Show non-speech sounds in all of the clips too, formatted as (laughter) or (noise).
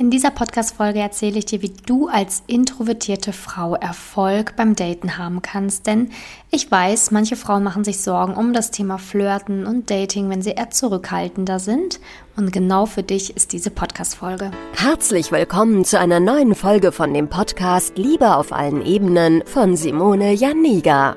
In dieser Podcast-Folge erzähle ich dir, wie du als introvertierte Frau Erfolg beim Daten haben kannst. Denn ich weiß, manche Frauen machen sich Sorgen um das Thema Flirten und Dating, wenn sie eher zurückhaltender sind. Und genau für dich ist diese Podcast-Folge. Herzlich willkommen zu einer neuen Folge von dem Podcast Liebe auf allen Ebenen von Simone Janiga.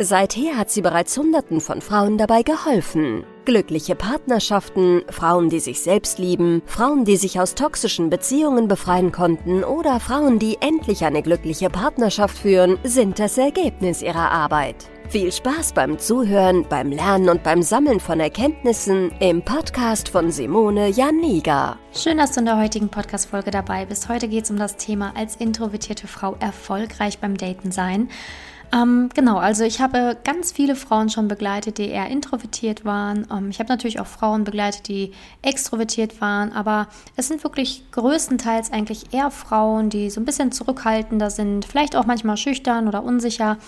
Seither hat sie bereits Hunderten von Frauen dabei geholfen. Glückliche Partnerschaften, Frauen, die sich selbst lieben, Frauen, die sich aus toxischen Beziehungen befreien konnten oder Frauen, die endlich eine glückliche Partnerschaft führen, sind das Ergebnis ihrer Arbeit. Viel Spaß beim Zuhören, beim Lernen und beim Sammeln von Erkenntnissen im Podcast von Simone Janiga. Schön, dass du in der heutigen Podcast-Folge dabei bist. Heute geht es um das Thema als introvertierte Frau erfolgreich beim Daten sein. Ähm, genau, also ich habe ganz viele Frauen schon begleitet, die eher introvertiert waren. Ähm, ich habe natürlich auch Frauen begleitet, die extrovertiert waren, aber es sind wirklich größtenteils eigentlich eher Frauen, die so ein bisschen zurückhaltender sind, vielleicht auch manchmal schüchtern oder unsicher.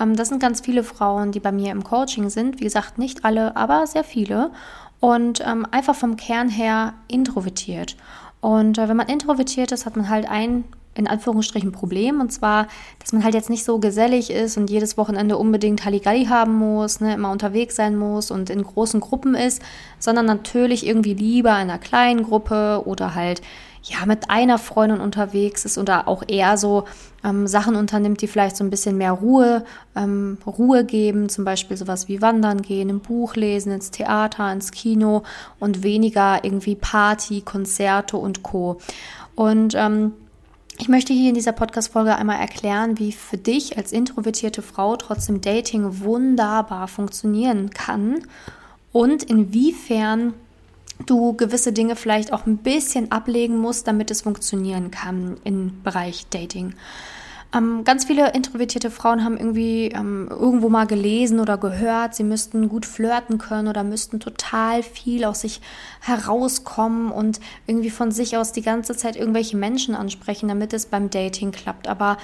Ähm, das sind ganz viele Frauen, die bei mir im Coaching sind. Wie gesagt, nicht alle, aber sehr viele. Und ähm, einfach vom Kern her introvertiert. Und äh, wenn man introvertiert ist, hat man halt ein in Anführungsstrichen Problem. Und zwar, dass man halt jetzt nicht so gesellig ist und jedes Wochenende unbedingt Halligalli haben muss, ne, immer unterwegs sein muss und in großen Gruppen ist, sondern natürlich irgendwie lieber in einer kleinen Gruppe oder halt ja mit einer Freundin unterwegs ist oder auch eher so ähm, Sachen unternimmt, die vielleicht so ein bisschen mehr Ruhe, ähm, Ruhe geben, zum Beispiel sowas wie Wandern gehen, ein Buch lesen, ins Theater, ins Kino und weniger irgendwie Party, Konzerte und Co. Und ähm, ich möchte hier in dieser Podcast-Folge einmal erklären, wie für dich als introvertierte Frau trotzdem Dating wunderbar funktionieren kann und inwiefern du gewisse Dinge vielleicht auch ein bisschen ablegen musst, damit es funktionieren kann im Bereich Dating. Ähm, ganz viele introvertierte Frauen haben irgendwie ähm, irgendwo mal gelesen oder gehört, sie müssten gut flirten können oder müssten total viel aus sich herauskommen und irgendwie von sich aus die ganze Zeit irgendwelche Menschen ansprechen, damit es beim Dating klappt. Aber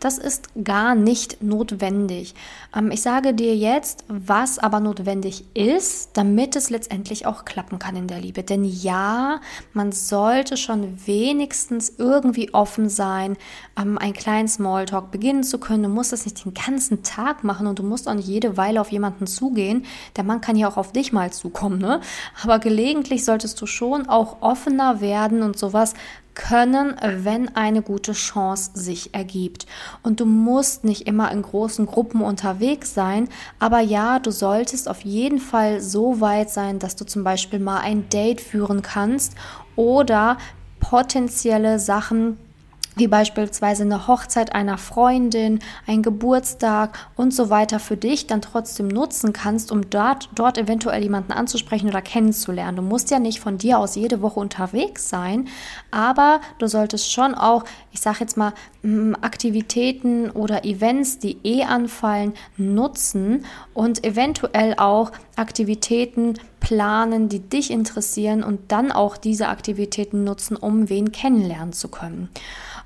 das ist gar nicht notwendig. Ähm, ich sage dir jetzt, was aber notwendig ist, damit es letztendlich auch klappen kann in der Liebe. Denn ja, man sollte schon wenigstens irgendwie offen sein, ähm, einen kleinen Smalltalk beginnen zu können. Du musst das nicht den ganzen Tag machen und du musst auch nicht jede Weile auf jemanden zugehen. Der Mann kann ja auch auf dich mal zukommen, ne? Aber gelegentlich solltest du schon auch offener werden und sowas können, wenn eine gute Chance sich ergibt. Und du musst nicht immer in großen Gruppen unterwegs sein, aber ja, du solltest auf jeden Fall so weit sein, dass du zum Beispiel mal ein Date führen kannst oder potenzielle Sachen wie beispielsweise eine Hochzeit einer Freundin, ein Geburtstag und so weiter für dich dann trotzdem nutzen kannst, um dort, dort eventuell jemanden anzusprechen oder kennenzulernen. Du musst ja nicht von dir aus jede Woche unterwegs sein, aber du solltest schon auch, ich sage jetzt mal, Aktivitäten oder Events, die eh anfallen, nutzen und eventuell auch Aktivitäten planen, die dich interessieren und dann auch diese Aktivitäten nutzen, um wen kennenlernen zu können.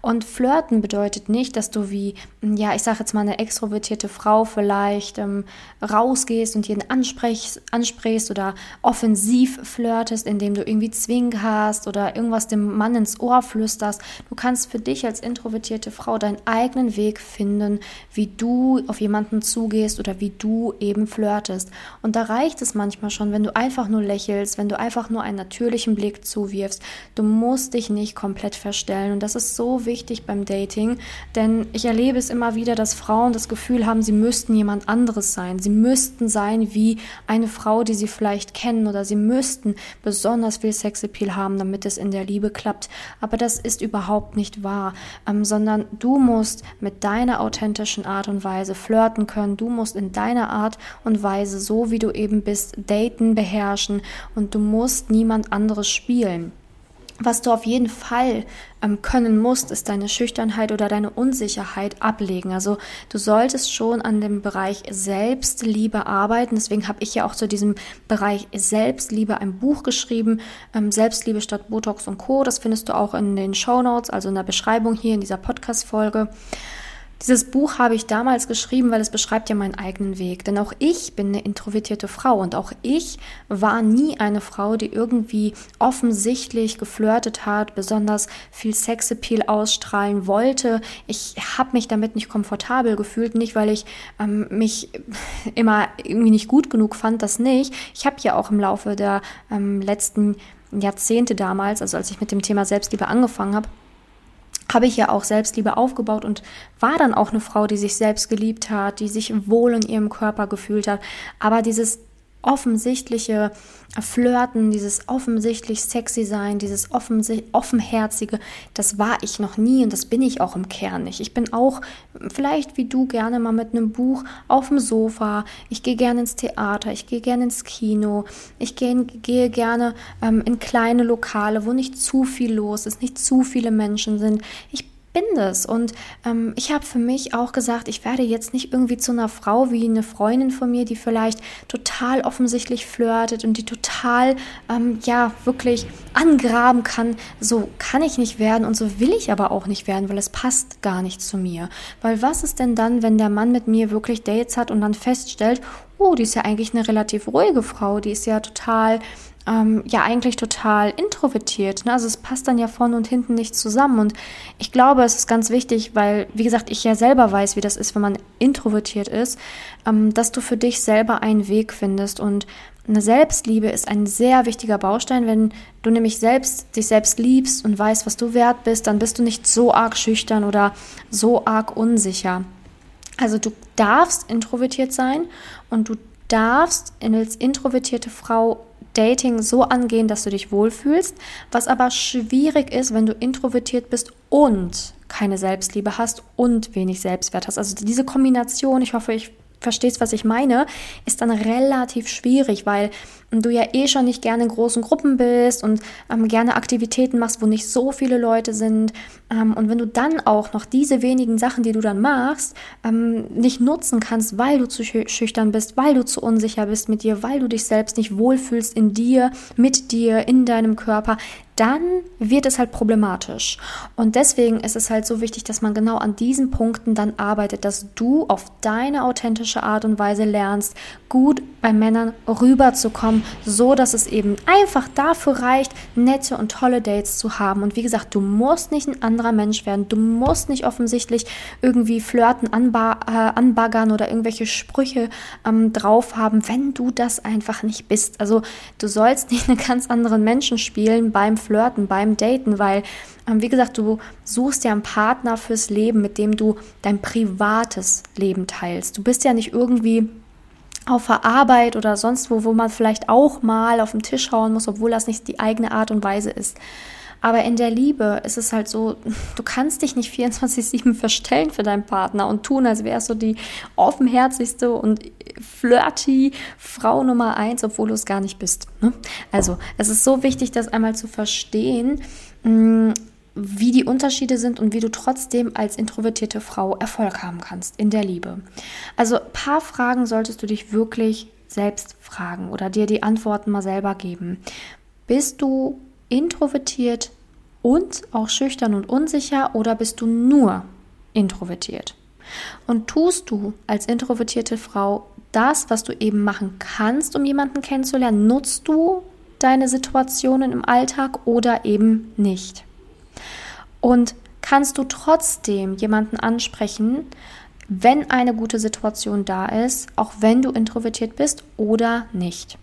Und flirten bedeutet nicht, dass du wie, ja, ich sage jetzt mal eine extrovertierte Frau vielleicht ähm, rausgehst und jeden ansprichst, ansprichst oder offensiv flirtest, indem du irgendwie Zwink hast oder irgendwas dem Mann ins Ohr flüsterst. Du kannst für dich als introvertierte Frau deinen eigenen Weg finden, wie du auf jemanden zugehst oder wie du eben flirtest. Und da reicht es manchmal schon, wenn du einfach nur lächelst, wenn du einfach nur einen natürlichen Blick zuwirfst. Du musst dich nicht komplett verstellen. Und das ist so wichtig beim Dating, denn ich erlebe es immer wieder, dass Frauen das Gefühl haben, sie müssten jemand anderes sein. Sie müssten sein wie eine Frau, die sie vielleicht kennen oder sie müssten besonders viel Sexappeal haben, damit es in der Liebe klappt. Aber das ist überhaupt nicht wahr, ähm, sondern du musst mit deiner authentischen Art und Weise flirten können. Du musst in deiner Art und Weise, so wie du eben bist, daten beherrschen und du musst niemand anderes spielen. Was du auf jeden Fall ähm, können musst, ist deine Schüchternheit oder deine Unsicherheit ablegen. Also du solltest schon an dem Bereich Selbstliebe arbeiten. Deswegen habe ich ja auch zu diesem Bereich Selbstliebe ein Buch geschrieben, ähm, Selbstliebe statt Botox und Co. Das findest du auch in den Show Notes, also in der Beschreibung hier in dieser Podcast-Folge. Dieses Buch habe ich damals geschrieben, weil es beschreibt ja meinen eigenen Weg. Denn auch ich bin eine introvertierte Frau und auch ich war nie eine Frau, die irgendwie offensichtlich geflirtet hat, besonders viel Sexappeal ausstrahlen wollte. Ich habe mich damit nicht komfortabel gefühlt, nicht weil ich ähm, mich (laughs) immer irgendwie nicht gut genug fand, das nicht. Ich habe ja auch im Laufe der ähm, letzten Jahrzehnte damals, also als ich mit dem Thema Selbstliebe angefangen habe, habe ich ja auch Selbstliebe aufgebaut und war dann auch eine Frau, die sich selbst geliebt hat, die sich wohl in ihrem Körper gefühlt hat. Aber dieses offensichtliche Flirten, dieses offensichtlich sexy sein, dieses offenherzige, das war ich noch nie und das bin ich auch im Kern nicht. Ich bin auch vielleicht wie du gerne mal mit einem Buch auf dem Sofa. Ich gehe gerne ins Theater, ich gehe gerne ins Kino, ich gehe, gehe gerne ähm, in kleine Lokale, wo nicht zu viel los ist, nicht zu viele Menschen sind. Ich bin das. Und ähm, ich habe für mich auch gesagt, ich werde jetzt nicht irgendwie zu einer Frau wie eine Freundin von mir, die vielleicht total offensichtlich flirtet und die total, ähm, ja, wirklich angraben kann. So kann ich nicht werden und so will ich aber auch nicht werden, weil es passt gar nicht zu mir. Weil was ist denn dann, wenn der Mann mit mir wirklich Dates hat und dann feststellt, oh, die ist ja eigentlich eine relativ ruhige Frau, die ist ja total ähm, ja eigentlich total introvertiert. Ne? Also es passt dann ja vorne und hinten nicht zusammen. Und ich glaube, es ist ganz wichtig, weil, wie gesagt, ich ja selber weiß, wie das ist, wenn man introvertiert ist, ähm, dass du für dich selber einen Weg findest. Und eine Selbstliebe ist ein sehr wichtiger Baustein. Wenn du nämlich selbst dich selbst liebst und weißt, was du wert bist, dann bist du nicht so arg schüchtern oder so arg unsicher. Also du darfst introvertiert sein und du darfst als introvertierte Frau Dating so angehen, dass du dich wohlfühlst, was aber schwierig ist, wenn du introvertiert bist und keine Selbstliebe hast und wenig Selbstwert hast. Also diese Kombination, ich hoffe, ich verstehst, was ich meine, ist dann relativ schwierig, weil du ja eh schon nicht gerne in großen Gruppen bist und ähm, gerne Aktivitäten machst, wo nicht so viele Leute sind. Ähm, und wenn du dann auch noch diese wenigen Sachen, die du dann machst, ähm, nicht nutzen kannst, weil du zu schüchtern bist, weil du zu unsicher bist mit dir, weil du dich selbst nicht wohlfühlst in dir, mit dir, in deinem Körper, dann wird es halt problematisch. Und deswegen ist es halt so wichtig, dass man genau an diesen Punkten dann arbeitet, dass du auf deine authentische Art und Weise lernst, gut bei Männern rüberzukommen, so dass es eben einfach dafür reicht, nette und tolle Dates zu haben. Und wie gesagt, du musst nicht ein anderer Mensch werden. Du musst nicht offensichtlich irgendwie flirten, anba äh, anbaggern oder irgendwelche Sprüche ähm, drauf haben, wenn du das einfach nicht bist. Also du sollst nicht (laughs) einen ganz anderen Menschen spielen beim Flirten, beim Daten, weil, ähm, wie gesagt, du suchst ja einen Partner fürs Leben, mit dem du dein privates Leben teilst. Du bist ja nicht irgendwie auf der Arbeit oder sonst wo, wo man vielleicht auch mal auf den Tisch hauen muss, obwohl das nicht die eigene Art und Weise ist. Aber in der Liebe ist es halt so, du kannst dich nicht 24-7 verstellen für deinen Partner und tun, als wärst du die offenherzigste und flirty Frau Nummer eins, obwohl du es gar nicht bist. Ne? Also, es ist so wichtig, das einmal zu verstehen, mm, wie die Unterschiede sind und wie du trotzdem als introvertierte Frau Erfolg haben kannst in der Liebe. Also, ein paar Fragen solltest du dich wirklich selbst fragen oder dir die Antworten mal selber geben. Bist du introvertiert und auch schüchtern und unsicher oder bist du nur introvertiert? Und tust du als introvertierte Frau das, was du eben machen kannst, um jemanden kennenzulernen? Nutzt du deine Situationen im Alltag oder eben nicht? Und kannst du trotzdem jemanden ansprechen, wenn eine gute Situation da ist, auch wenn du introvertiert bist oder nicht?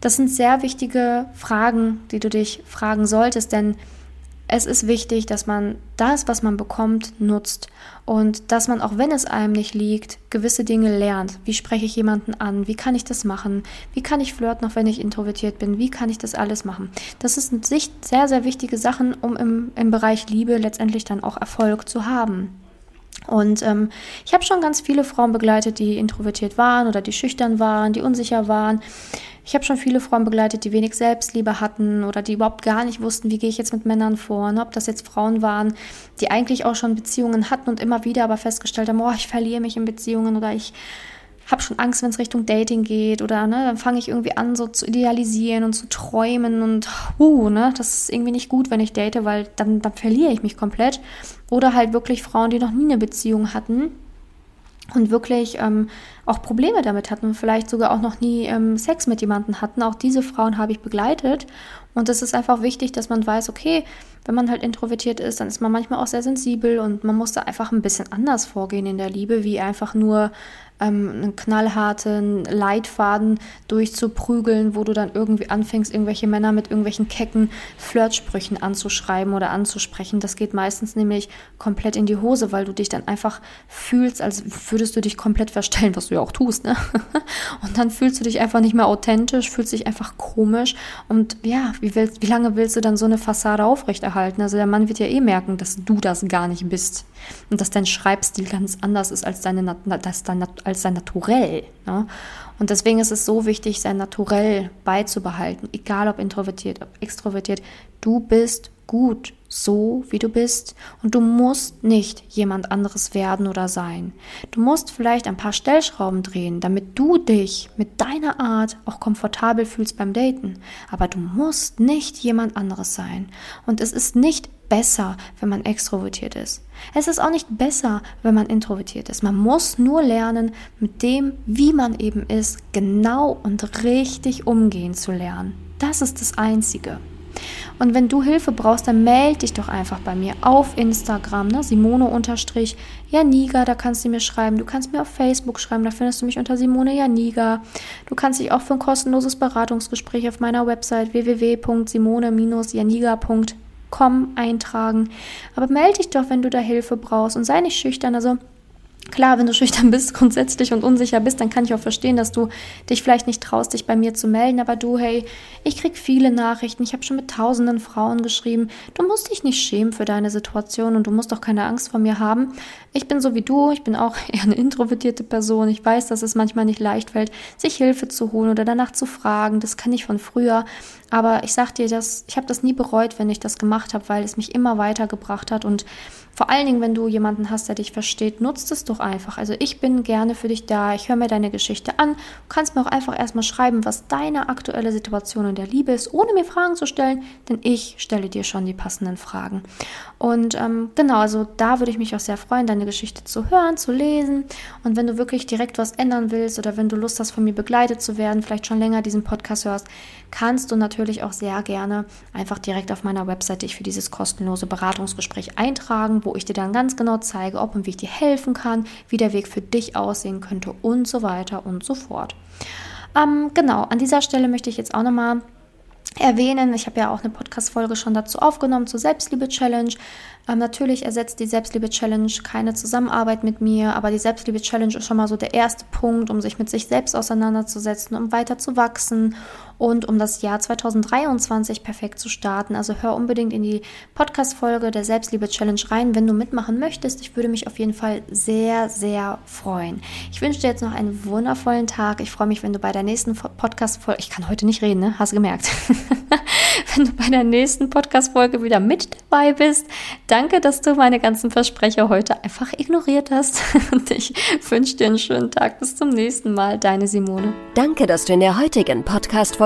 Das sind sehr wichtige Fragen, die du dich fragen solltest, denn es ist wichtig, dass man das, was man bekommt, nutzt und dass man, auch wenn es einem nicht liegt, gewisse Dinge lernt. Wie spreche ich jemanden an? Wie kann ich das machen? Wie kann ich flirten, auch wenn ich introvertiert bin? Wie kann ich das alles machen? Das sind sehr, sehr wichtige Sachen, um im, im Bereich Liebe letztendlich dann auch Erfolg zu haben. Und ähm, ich habe schon ganz viele Frauen begleitet, die introvertiert waren oder die schüchtern waren, die unsicher waren Ich habe schon viele Frauen begleitet, die wenig Selbstliebe hatten oder die überhaupt gar nicht wussten, wie gehe ich jetzt mit Männern vor. Und ob das jetzt Frauen waren, die eigentlich auch schon Beziehungen hatten und immer wieder aber festgestellt haben, oh, ich verliere mich in Beziehungen oder ich habe schon Angst, wenn es Richtung Dating geht oder ne, dann fange ich irgendwie an, so zu idealisieren und zu träumen und uh, ne, das ist irgendwie nicht gut, wenn ich date, weil dann, dann verliere ich mich komplett. Oder halt wirklich Frauen, die noch nie eine Beziehung hatten und wirklich ähm, auch Probleme damit hatten und vielleicht sogar auch noch nie ähm, Sex mit jemandem hatten. Auch diese Frauen habe ich begleitet. Und es ist einfach wichtig, dass man weiß, okay, wenn man halt introvertiert ist, dann ist man manchmal auch sehr sensibel und man muss da einfach ein bisschen anders vorgehen in der Liebe, wie einfach nur ähm, einen knallharten Leitfaden durchzuprügeln, wo du dann irgendwie anfängst, irgendwelche Männer mit irgendwelchen kecken Flirtsprüchen anzuschreiben oder anzusprechen. Das geht meistens nämlich komplett in die Hose, weil du dich dann einfach fühlst, als würdest du dich komplett verstellen, was du ja auch tust. Ne? (laughs) Und dann fühlst du dich einfach nicht mehr authentisch, fühlst dich einfach komisch. Und ja, wie, willst, wie lange willst du dann so eine Fassade aufrechterhalten? Also der Mann wird ja eh merken, dass du das gar nicht bist und dass dein Schreibstil ganz anders ist als, deine, als, dein, als dein Naturell. Ne? Und deswegen ist es so wichtig, sein Naturell beizubehalten, egal ob introvertiert, ob extrovertiert. Du bist gut, so wie du bist. Und du musst nicht jemand anderes werden oder sein. Du musst vielleicht ein paar Stellschrauben drehen, damit du dich mit deiner Art auch komfortabel fühlst beim Daten. Aber du musst nicht jemand anderes sein. Und es ist nicht besser, wenn man extrovertiert ist. Es ist auch nicht besser, wenn man introvertiert ist. Man muss nur lernen, mit dem, wie man eben ist, genau und richtig umgehen zu lernen. Das ist das Einzige. Und wenn du Hilfe brauchst, dann melde dich doch einfach bei mir auf Instagram, ne? Simone-Janiga, da kannst du mir schreiben. Du kannst mir auf Facebook schreiben, da findest du mich unter Simone Janiga. Du kannst dich auch für ein kostenloses Beratungsgespräch auf meiner Website www.simone-janiga.com eintragen. Aber melde dich doch, wenn du da Hilfe brauchst und sei nicht schüchtern. Also Klar, wenn du schüchtern bist (laughs) grundsätzlich und unsicher bist, dann kann ich auch verstehen, dass du dich vielleicht nicht traust, dich bei mir zu melden. Aber du, hey, ich krieg viele Nachrichten. Ich habe schon mit tausenden Frauen geschrieben. Du musst dich nicht schämen für deine Situation und du musst auch keine Angst vor mir haben. Ich bin so wie du. Ich bin auch (laughs) eher eine introvertierte Person. Ich weiß, dass es manchmal nicht leicht fällt, sich Hilfe zu holen oder danach zu fragen. Das kann ich von früher. Aber ich sag dir, dass ich habe das nie bereut, wenn ich das gemacht habe, weil es mich immer weitergebracht hat und vor allen Dingen, wenn du jemanden hast, der dich versteht, nutzt es doch einfach. Also ich bin gerne für dich da. Ich höre mir deine Geschichte an. Du kannst mir auch einfach erstmal schreiben, was deine aktuelle Situation in der Liebe ist, ohne mir Fragen zu stellen, denn ich stelle dir schon die passenden Fragen. Und ähm, genau, also da würde ich mich auch sehr freuen, deine Geschichte zu hören, zu lesen. Und wenn du wirklich direkt was ändern willst oder wenn du Lust hast, von mir begleitet zu werden, vielleicht schon länger diesen Podcast hörst, kannst du natürlich auch sehr gerne einfach direkt auf meiner Webseite dich für dieses kostenlose Beratungsgespräch eintragen wo ich dir dann ganz genau zeige, ob und wie ich dir helfen kann, wie der Weg für dich aussehen könnte und so weiter und so fort. Ähm, genau, an dieser Stelle möchte ich jetzt auch nochmal erwähnen. Ich habe ja auch eine Podcast-Folge schon dazu aufgenommen zur Selbstliebe-Challenge. Ähm, natürlich ersetzt die Selbstliebe-Challenge keine Zusammenarbeit mit mir, aber die Selbstliebe-Challenge ist schon mal so der erste Punkt, um sich mit sich selbst auseinanderzusetzen, um weiter zu wachsen und um das Jahr 2023 perfekt zu starten. Also hör unbedingt in die Podcast-Folge der Selbstliebe-Challenge rein, wenn du mitmachen möchtest. Ich würde mich auf jeden Fall sehr, sehr freuen. Ich wünsche dir jetzt noch einen wundervollen Tag. Ich freue mich, wenn du bei der nächsten Podcast-Folge, ich kann heute nicht reden, ne? Hast du gemerkt? (laughs) wenn du bei der nächsten Podcast-Folge wieder mit dabei bist. Danke, dass du meine ganzen Versprecher heute einfach ignoriert hast. (laughs) Und ich wünsche dir einen schönen Tag. Bis zum nächsten Mal. Deine Simone. Danke, dass du in der heutigen Podcast-Folge